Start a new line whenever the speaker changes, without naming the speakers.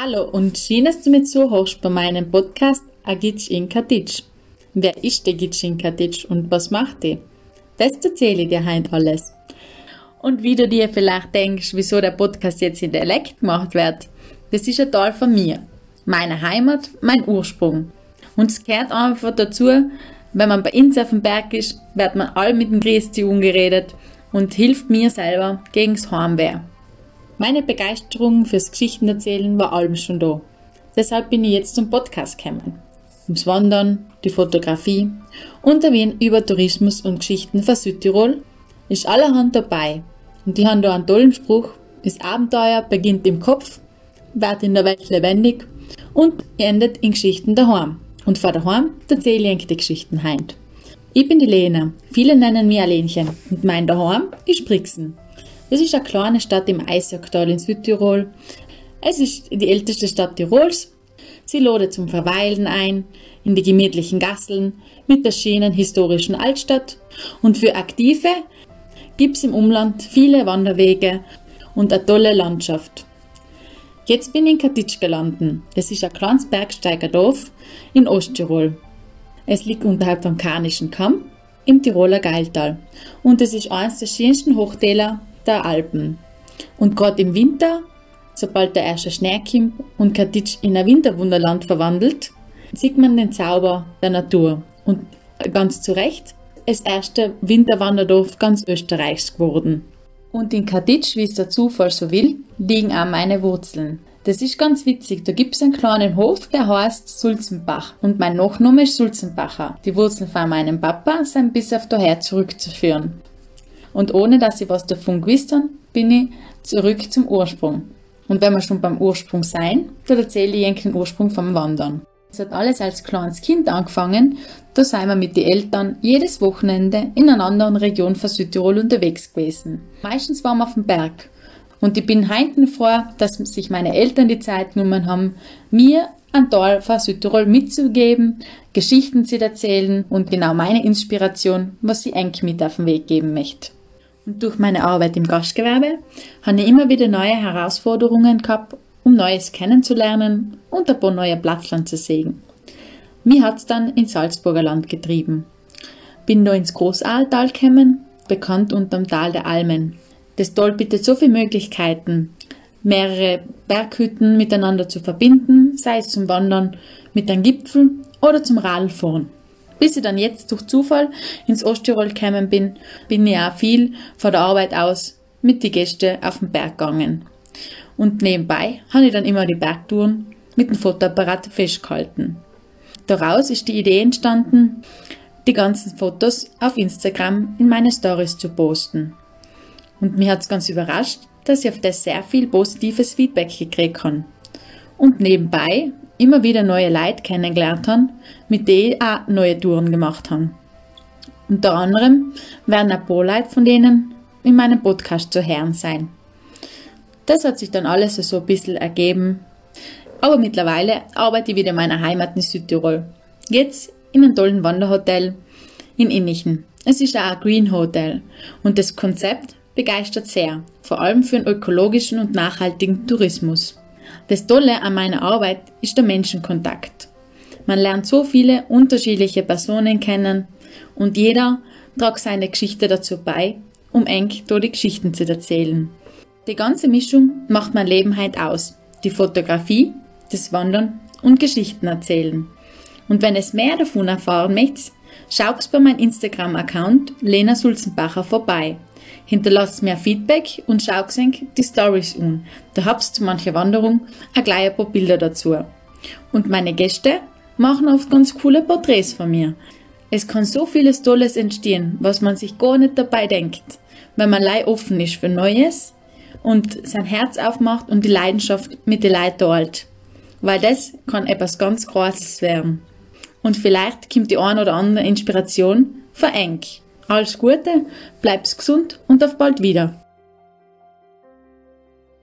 Hallo und schön, dass du mir zuhörst bei meinem Podcast Agic in Katic. Wer ist der Gic in Katic und was macht die? Das erzähle ich dir heute alles. Und wie du dir vielleicht denkst, wieso der Podcast jetzt in Dialekt gemacht wird, das ist ein Teil von mir. Meine Heimat, mein Ursprung. Und es gehört einfach dazu, wenn man bei uns auf dem Berg ist, wird man all mit dem Christi umgeredet und hilft mir selber gegens Heimweh. Meine Begeisterung fürs Geschichtenerzählen war allem schon da. Deshalb bin ich jetzt zum Podcast gekommen. Ums Wandern, die Fotografie und erwähnen über Tourismus und Geschichten von Südtirol ist allerhand dabei. Und die haben da einen tollen Spruch. Das Abenteuer beginnt im Kopf, wird in der Welt lebendig und endet in Geschichten daheim. Und vor daheim erzähle ich die Geschichten heint. Ich bin die Lena. Viele nennen mich Alenchen und mein daheim ist Brixen. Es ist eine kleine Stadt im Eisacktal in Südtirol. Es ist die älteste Stadt Tirols. Sie lade zum Verweilen ein, in die gemütlichen Gasseln mit der schönen historischen Altstadt. Und für Aktive gibt's im Umland viele Wanderwege und eine tolle Landschaft. Jetzt bin ich in Katitsch gelandet. Das ist ein kleines Bergsteigerdorf in Osttirol. Es liegt unterhalb vom Karnischen Kamm im Tiroler Geiltal und es ist eines der schönsten Hochtäler der Alpen. Und gerade im Winter, sobald der erste Schnee kommt und Katitsch in ein Winterwunderland verwandelt, sieht man den Zauber der Natur. Und ganz zu Recht, das erste Winterwanderdorf ganz Österreichs geworden. Und in Katitsch, wie es der Zufall so will, liegen auch meine Wurzeln. Das ist ganz witzig. Da gibt es einen kleinen Hof, der heißt Sulzenbach. Und mein Nachname ist Sulzenbacher. Die Wurzeln von meinem Papa sind bis auf daher zurückzuführen. Und ohne dass ich was davon gewusst habe, bin ich zurück zum Ursprung. Und wenn wir schon beim Ursprung sein, dann erzähle ich den Ursprung vom Wandern. Es hat alles als kleines Kind angefangen. Da sind wir mit den Eltern jedes Wochenende in einer anderen Region von Südtirol unterwegs gewesen. Meistens waren wir auf dem Berg. Und ich bin heimten froh, dass sich meine Eltern die Zeit genommen haben, mir ein Teil von Südtirol mitzugeben, Geschichten zu erzählen und genau meine Inspiration, was sie eng mit auf den Weg geben möchte. Und durch meine Arbeit im Gastgewerbe habe ich immer wieder neue Herausforderungen gehabt, um Neues kennenzulernen und ein paar neue Platzland zu sehen. Mir hat's dann ins Salzburger Land getrieben. Bin da ins Großaaltal gekommen, bekannt unterm Tal der Almen. Das Tal bietet so viele Möglichkeiten, mehrere Berghütten miteinander zu verbinden, sei es zum Wandern mit einem Gipfel oder zum Radfahren. Bis ich dann jetzt durch Zufall ins Osttirol gekommen bin, bin ich auch viel von der Arbeit aus mit den Gästen auf den Berg gegangen. Und nebenbei habe ich dann immer die Bergtouren mit dem Fotoapparat festgehalten. Daraus ist die Idee entstanden, die ganzen Fotos auf Instagram in meine Stories zu posten. Und mir hat es ganz überrascht, dass ich auf das sehr viel positives Feedback gekriegt habe. Und nebenbei immer wieder neue Leute kennengelernt haben, mit denen auch neue Touren gemacht habe. Unter anderem werden ein paar Leute von denen in meinem Podcast zu hören sein. Das hat sich dann alles so ein bisschen ergeben. Aber mittlerweile arbeite ich wieder in meiner Heimat in Südtirol. Jetzt in einem tollen Wanderhotel in Innichen. Es ist auch ein Green Hotel und das Konzept begeistert sehr, vor allem für einen ökologischen und nachhaltigen Tourismus. Das Tolle an meiner Arbeit ist der Menschenkontakt. Man lernt so viele unterschiedliche Personen kennen und jeder tragt seine Geschichte dazu bei, um eng die Geschichten zu erzählen. Die ganze Mischung macht mein Leben halt aus. Die Fotografie, das Wandern und Geschichten erzählen. Und wenn es mehr davon erfahren möchtet, schaut bei meinem Instagram-Account Lena Sulzenbacher vorbei. Hinterlasst mir Feedback und schaut die Stories an. Da hab's zu mancher Wanderung auch gleich ein paar Bilder dazu. Und meine Gäste machen oft ganz coole Porträts von mir. Es kann so vieles Tolles entstehen, was man sich gar nicht dabei denkt, wenn man lei offen ist für Neues und sein Herz aufmacht und die Leidenschaft mit den Leuten teilt. Weil das kann etwas ganz Großes werden. Und vielleicht kommt die ein oder andere Inspiration von Enk. Alles Gute, bleib's gesund und auf bald wieder.